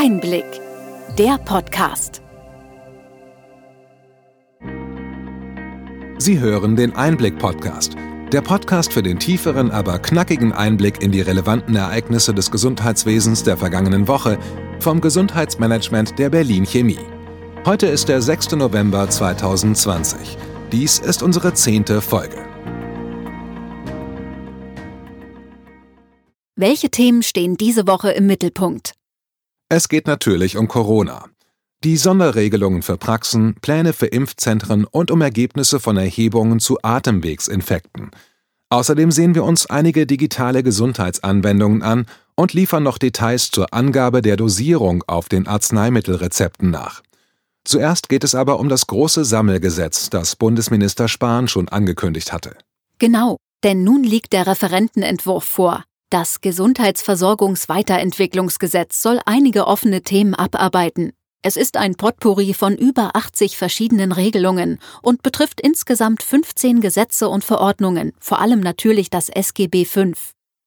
Einblick, der Podcast. Sie hören den Einblick-Podcast, der Podcast für den tieferen, aber knackigen Einblick in die relevanten Ereignisse des Gesundheitswesens der vergangenen Woche vom Gesundheitsmanagement der Berlin Chemie. Heute ist der 6. November 2020. Dies ist unsere zehnte Folge. Welche Themen stehen diese Woche im Mittelpunkt? Es geht natürlich um Corona. Die Sonderregelungen für Praxen, Pläne für Impfzentren und um Ergebnisse von Erhebungen zu Atemwegsinfekten. Außerdem sehen wir uns einige digitale Gesundheitsanwendungen an und liefern noch Details zur Angabe der Dosierung auf den Arzneimittelrezepten nach. Zuerst geht es aber um das große Sammelgesetz, das Bundesminister Spahn schon angekündigt hatte. Genau, denn nun liegt der Referentenentwurf vor. Das Gesundheitsversorgungsweiterentwicklungsgesetz soll einige offene Themen abarbeiten. Es ist ein Potpourri von über 80 verschiedenen Regelungen und betrifft insgesamt 15 Gesetze und Verordnungen, vor allem natürlich das SGB V.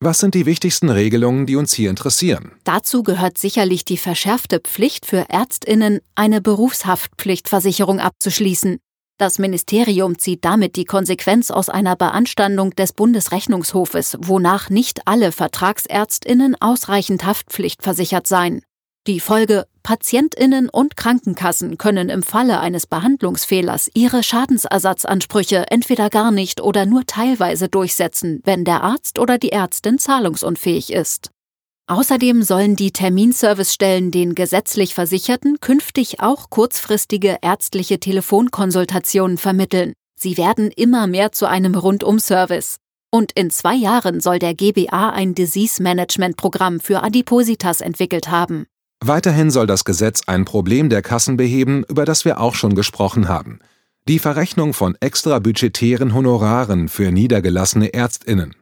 Was sind die wichtigsten Regelungen, die uns hier interessieren? Dazu gehört sicherlich die verschärfte Pflicht für Ärztinnen, eine Berufshaftpflichtversicherung abzuschließen. Das Ministerium zieht damit die Konsequenz aus einer Beanstandung des Bundesrechnungshofes, wonach nicht alle Vertragsärztinnen ausreichend haftpflichtversichert seien. Die Folge Patientinnen und Krankenkassen können im Falle eines Behandlungsfehlers ihre Schadensersatzansprüche entweder gar nicht oder nur teilweise durchsetzen, wenn der Arzt oder die Ärztin zahlungsunfähig ist. Außerdem sollen die Terminservicestellen den gesetzlich Versicherten künftig auch kurzfristige ärztliche Telefonkonsultationen vermitteln. Sie werden immer mehr zu einem Rundum-Service. Und in zwei Jahren soll der GBA ein Disease Management Programm für Adipositas entwickelt haben. Weiterhin soll das Gesetz ein Problem der Kassen beheben, über das wir auch schon gesprochen haben. Die Verrechnung von extrabudgetären Honoraren für niedergelassene Ärztinnen.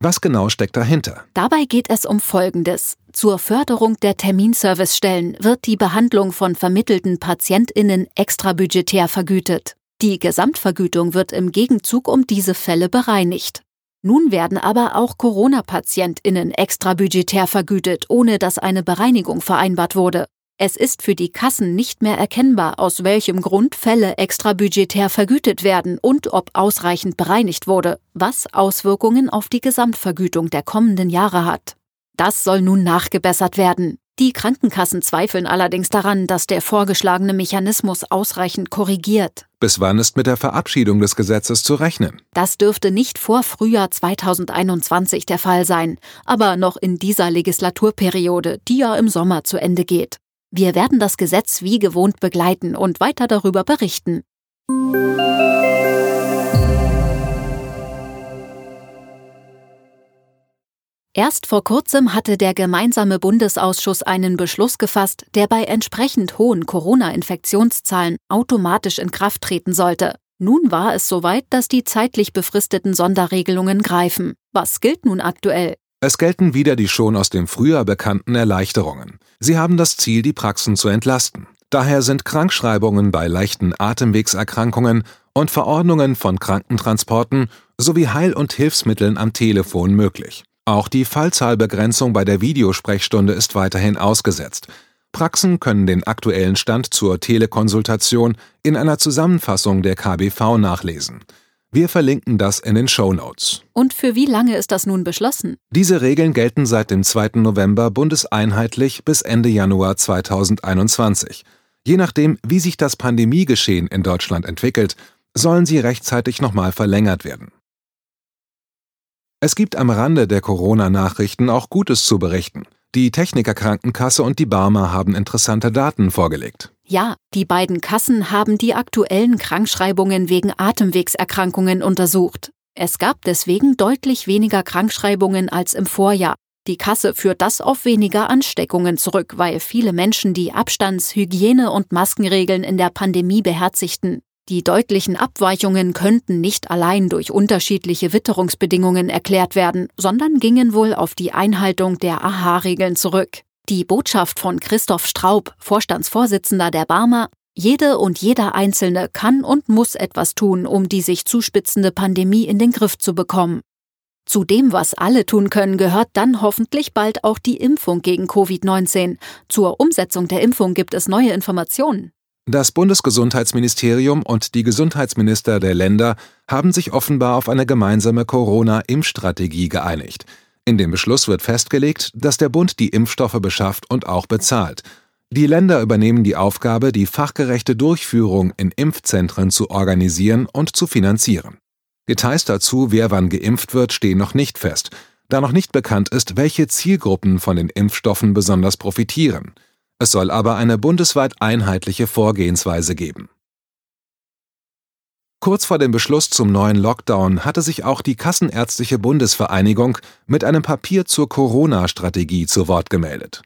Was genau steckt dahinter? Dabei geht es um Folgendes. Zur Förderung der Terminservicestellen wird die Behandlung von vermittelten Patientinnen extrabudgetär vergütet. Die Gesamtvergütung wird im Gegenzug um diese Fälle bereinigt. Nun werden aber auch Corona-PatientInnen extrabudgetär vergütet, ohne dass eine Bereinigung vereinbart wurde. Es ist für die Kassen nicht mehr erkennbar, aus welchem Grund Fälle extrabudgetär vergütet werden und ob ausreichend bereinigt wurde, was Auswirkungen auf die Gesamtvergütung der kommenden Jahre hat. Das soll nun nachgebessert werden. Die Krankenkassen zweifeln allerdings daran, dass der vorgeschlagene Mechanismus ausreichend korrigiert. Bis wann ist mit der Verabschiedung des Gesetzes zu rechnen? Das dürfte nicht vor Frühjahr 2021 der Fall sein, aber noch in dieser Legislaturperiode, die ja im Sommer zu Ende geht. Wir werden das Gesetz wie gewohnt begleiten und weiter darüber berichten. Erst vor kurzem hatte der gemeinsame Bundesausschuss einen Beschluss gefasst, der bei entsprechend hohen Corona-Infektionszahlen automatisch in Kraft treten sollte. Nun war es soweit, dass die zeitlich befristeten Sonderregelungen greifen. Was gilt nun aktuell? Es gelten wieder die schon aus dem Frühjahr bekannten Erleichterungen. Sie haben das Ziel, die Praxen zu entlasten. Daher sind Krankschreibungen bei leichten Atemwegserkrankungen und Verordnungen von Krankentransporten sowie Heil- und Hilfsmitteln am Telefon möglich. Auch die Fallzahlbegrenzung bei der Videosprechstunde ist weiterhin ausgesetzt. Praxen können den aktuellen Stand zur Telekonsultation in einer Zusammenfassung der KBV nachlesen. Wir verlinken das in den Show Notes. Und für wie lange ist das nun beschlossen? Diese Regeln gelten seit dem 2. November bundeseinheitlich bis Ende Januar 2021. Je nachdem, wie sich das Pandemiegeschehen in Deutschland entwickelt, sollen sie rechtzeitig nochmal verlängert werden. Es gibt am Rande der Corona-Nachrichten auch Gutes zu berichten. Die Technikerkrankenkasse und die Barmer haben interessante Daten vorgelegt. Ja, die beiden Kassen haben die aktuellen Krankschreibungen wegen Atemwegserkrankungen untersucht. Es gab deswegen deutlich weniger Krankschreibungen als im Vorjahr. Die Kasse führt das auf weniger Ansteckungen zurück, weil viele Menschen die Abstands-, Hygiene- und Maskenregeln in der Pandemie beherzigten. Die deutlichen Abweichungen könnten nicht allein durch unterschiedliche Witterungsbedingungen erklärt werden, sondern gingen wohl auf die Einhaltung der AHA-Regeln zurück. Die Botschaft von Christoph Straub, Vorstandsvorsitzender der Barmer, jede und jeder Einzelne kann und muss etwas tun, um die sich zuspitzende Pandemie in den Griff zu bekommen. Zu dem, was alle tun können, gehört dann hoffentlich bald auch die Impfung gegen Covid-19. Zur Umsetzung der Impfung gibt es neue Informationen. Das Bundesgesundheitsministerium und die Gesundheitsminister der Länder haben sich offenbar auf eine gemeinsame Corona-Impfstrategie geeinigt. In dem Beschluss wird festgelegt, dass der Bund die Impfstoffe beschafft und auch bezahlt. Die Länder übernehmen die Aufgabe, die fachgerechte Durchführung in Impfzentren zu organisieren und zu finanzieren. Details dazu, wer wann geimpft wird, stehen noch nicht fest, da noch nicht bekannt ist, welche Zielgruppen von den Impfstoffen besonders profitieren. Es soll aber eine bundesweit einheitliche Vorgehensweise geben. Kurz vor dem Beschluss zum neuen Lockdown hatte sich auch die Kassenärztliche Bundesvereinigung mit einem Papier zur Corona-Strategie zu Wort gemeldet.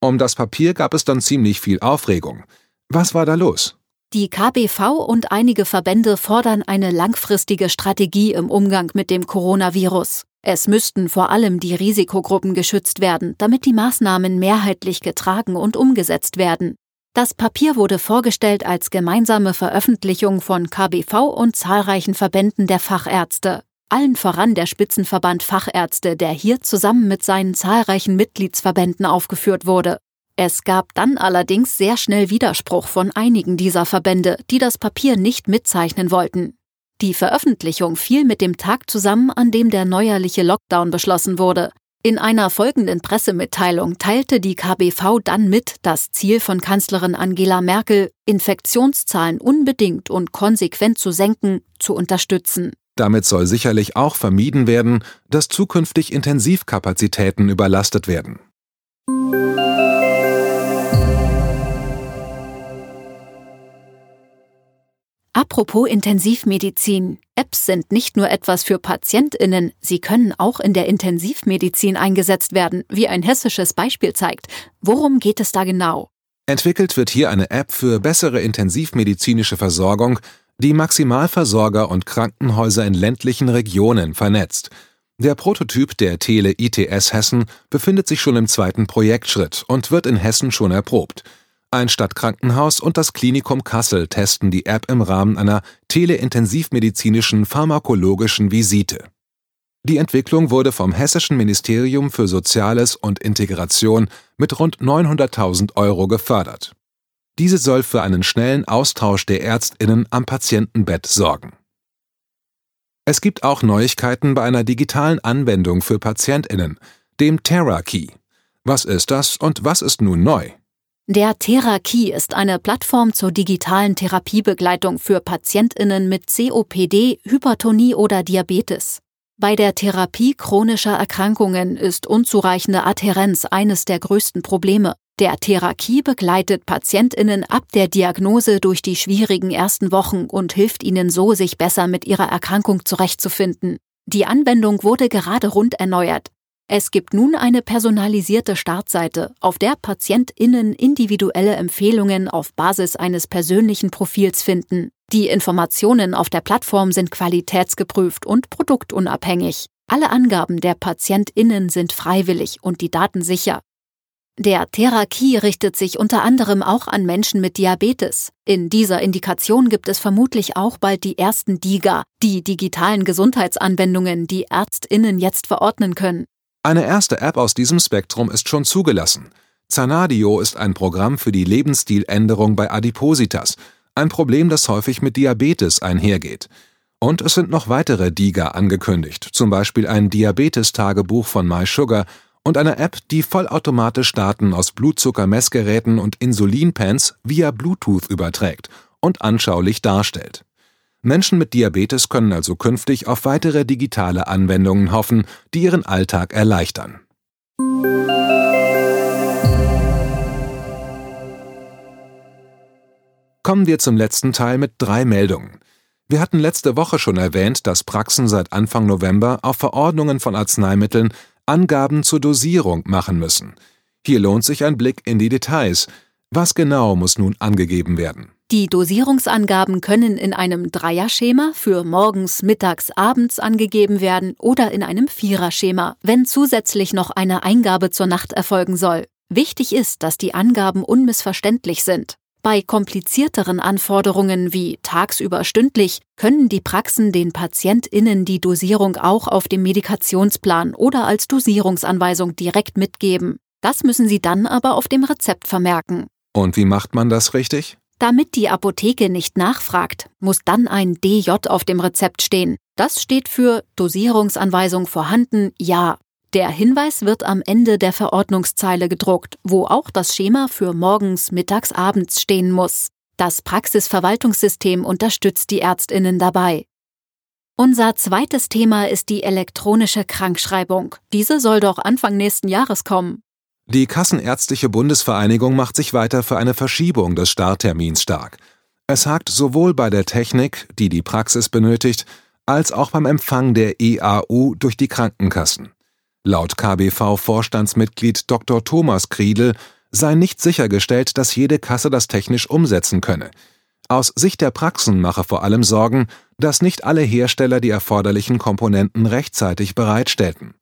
Um das Papier gab es dann ziemlich viel Aufregung. Was war da los? Die KBV und einige Verbände fordern eine langfristige Strategie im Umgang mit dem Coronavirus. Es müssten vor allem die Risikogruppen geschützt werden, damit die Maßnahmen mehrheitlich getragen und umgesetzt werden. Das Papier wurde vorgestellt als gemeinsame Veröffentlichung von KBV und zahlreichen Verbänden der Fachärzte. Allen voran der Spitzenverband Fachärzte, der hier zusammen mit seinen zahlreichen Mitgliedsverbänden aufgeführt wurde. Es gab dann allerdings sehr schnell Widerspruch von einigen dieser Verbände, die das Papier nicht mitzeichnen wollten. Die Veröffentlichung fiel mit dem Tag zusammen, an dem der neuerliche Lockdown beschlossen wurde. In einer folgenden Pressemitteilung teilte die KBV dann mit, das Ziel von Kanzlerin Angela Merkel, Infektionszahlen unbedingt und konsequent zu senken, zu unterstützen. Damit soll sicherlich auch vermieden werden, dass zukünftig Intensivkapazitäten überlastet werden. Apropos Intensivmedizin. Apps sind nicht nur etwas für Patientinnen, sie können auch in der Intensivmedizin eingesetzt werden, wie ein hessisches Beispiel zeigt. Worum geht es da genau? Entwickelt wird hier eine App für bessere intensivmedizinische Versorgung, die Maximalversorger und Krankenhäuser in ländlichen Regionen vernetzt. Der Prototyp der Tele ITS Hessen befindet sich schon im zweiten Projektschritt und wird in Hessen schon erprobt. Ein Stadtkrankenhaus und das Klinikum Kassel testen die App im Rahmen einer teleintensivmedizinischen pharmakologischen Visite. Die Entwicklung wurde vom Hessischen Ministerium für Soziales und Integration mit rund 900.000 Euro gefördert. Diese soll für einen schnellen Austausch der Ärztinnen am Patientenbett sorgen. Es gibt auch Neuigkeiten bei einer digitalen Anwendung für Patientinnen, dem TerraKey. Was ist das und was ist nun neu? Der Therapie ist eine Plattform zur digitalen Therapiebegleitung für Patientinnen mit COPD, Hypertonie oder Diabetes. Bei der Therapie chronischer Erkrankungen ist unzureichende Adhärenz eines der größten Probleme. Der Therapie begleitet Patientinnen ab der Diagnose durch die schwierigen ersten Wochen und hilft ihnen so, sich besser mit ihrer Erkrankung zurechtzufinden. Die Anwendung wurde gerade rund erneuert. Es gibt nun eine personalisierte Startseite, auf der PatientInnen individuelle Empfehlungen auf Basis eines persönlichen Profils finden. Die Informationen auf der Plattform sind qualitätsgeprüft und produktunabhängig. Alle Angaben der PatientInnen sind freiwillig und die Daten sicher. Der Therapie richtet sich unter anderem auch an Menschen mit Diabetes. In dieser Indikation gibt es vermutlich auch bald die ersten DIGA, die digitalen Gesundheitsanwendungen, die ÄrztInnen jetzt verordnen können. Eine erste App aus diesem Spektrum ist schon zugelassen. Zanadio ist ein Programm für die Lebensstiländerung bei Adipositas, ein Problem, das häufig mit Diabetes einhergeht. Und es sind noch weitere DIGA angekündigt, zum Beispiel ein Diabetes-Tagebuch von MySugar und eine App, die vollautomatisch Daten aus Blutzuckermessgeräten und Insulinpens via Bluetooth überträgt und anschaulich darstellt. Menschen mit Diabetes können also künftig auf weitere digitale Anwendungen hoffen, die ihren Alltag erleichtern. Kommen wir zum letzten Teil mit drei Meldungen. Wir hatten letzte Woche schon erwähnt, dass Praxen seit Anfang November auf Verordnungen von Arzneimitteln Angaben zur Dosierung machen müssen. Hier lohnt sich ein Blick in die Details. Was genau muss nun angegeben werden? Die Dosierungsangaben können in einem Dreierschema für morgens, mittags, abends angegeben werden oder in einem Viererschema, wenn zusätzlich noch eine Eingabe zur Nacht erfolgen soll. Wichtig ist, dass die Angaben unmissverständlich sind. Bei komplizierteren Anforderungen wie tagsüber stündlich können die Praxen den PatientInnen die Dosierung auch auf dem Medikationsplan oder als Dosierungsanweisung direkt mitgeben. Das müssen sie dann aber auf dem Rezept vermerken. Und wie macht man das richtig? Damit die Apotheke nicht nachfragt, muss dann ein DJ auf dem Rezept stehen. Das steht für Dosierungsanweisung vorhanden, ja. Der Hinweis wird am Ende der Verordnungszeile gedruckt, wo auch das Schema für morgens, mittags, abends stehen muss. Das Praxisverwaltungssystem unterstützt die Ärztinnen dabei. Unser zweites Thema ist die elektronische Krankschreibung. Diese soll doch Anfang nächsten Jahres kommen. Die Kassenärztliche Bundesvereinigung macht sich weiter für eine Verschiebung des Starttermins stark. Es hakt sowohl bei der Technik, die die Praxis benötigt, als auch beim Empfang der EAU durch die Krankenkassen. Laut KBV-Vorstandsmitglied Dr. Thomas Kriedel sei nicht sichergestellt, dass jede Kasse das technisch umsetzen könne. Aus Sicht der Praxen mache vor allem Sorgen, dass nicht alle Hersteller die erforderlichen Komponenten rechtzeitig bereitstellten.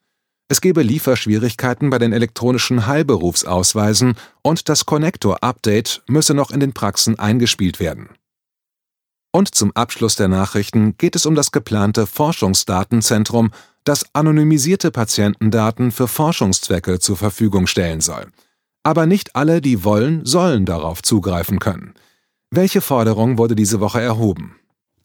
Es gebe Lieferschwierigkeiten bei den elektronischen Heilberufsausweisen und das Connector-Update müsse noch in den Praxen eingespielt werden. Und zum Abschluss der Nachrichten geht es um das geplante Forschungsdatenzentrum, das anonymisierte Patientendaten für Forschungszwecke zur Verfügung stellen soll. Aber nicht alle, die wollen, sollen darauf zugreifen können. Welche Forderung wurde diese Woche erhoben?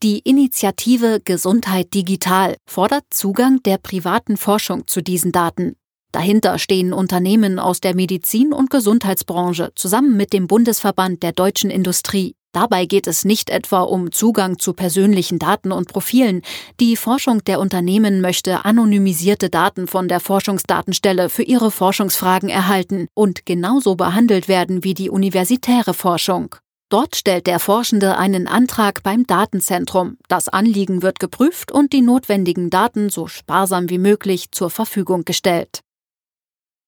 Die Initiative Gesundheit Digital fordert Zugang der privaten Forschung zu diesen Daten. Dahinter stehen Unternehmen aus der Medizin- und Gesundheitsbranche zusammen mit dem Bundesverband der deutschen Industrie. Dabei geht es nicht etwa um Zugang zu persönlichen Daten und Profilen. Die Forschung der Unternehmen möchte anonymisierte Daten von der Forschungsdatenstelle für ihre Forschungsfragen erhalten und genauso behandelt werden wie die universitäre Forschung. Dort stellt der Forschende einen Antrag beim Datenzentrum. Das Anliegen wird geprüft und die notwendigen Daten so sparsam wie möglich zur Verfügung gestellt.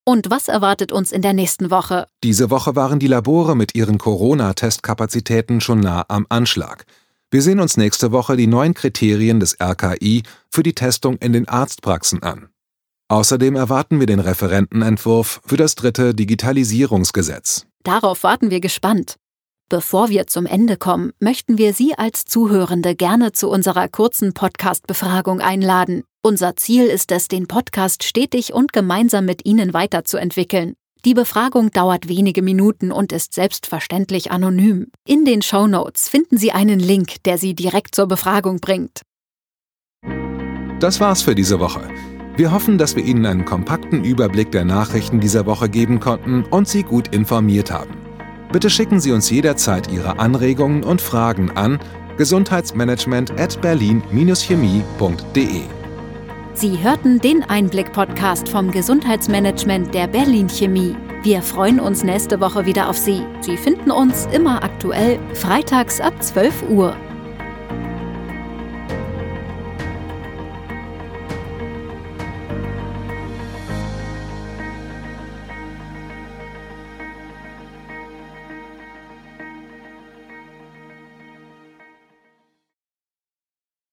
Und was erwartet uns in der nächsten Woche? Diese Woche waren die Labore mit ihren Corona-Testkapazitäten schon nah am Anschlag. Wir sehen uns nächste Woche die neuen Kriterien des RKI für die Testung in den Arztpraxen an. Außerdem erwarten wir den Referentenentwurf für das dritte Digitalisierungsgesetz. Darauf warten wir gespannt. Bevor wir zum Ende kommen, möchten wir Sie als Zuhörende gerne zu unserer kurzen Podcast-Befragung einladen. Unser Ziel ist es, den Podcast stetig und gemeinsam mit Ihnen weiterzuentwickeln. Die Befragung dauert wenige Minuten und ist selbstverständlich anonym. In den Show Notes finden Sie einen Link, der Sie direkt zur Befragung bringt. Das war's für diese Woche. Wir hoffen, dass wir Ihnen einen kompakten Überblick der Nachrichten dieser Woche geben konnten und Sie gut informiert haben. Bitte schicken Sie uns jederzeit Ihre Anregungen und Fragen an gesundheitsmanagement at berlin-chemie.de. Sie hörten den Einblick-Podcast vom Gesundheitsmanagement der Berlin Chemie. Wir freuen uns nächste Woche wieder auf Sie. Sie finden uns immer aktuell freitags ab 12 Uhr.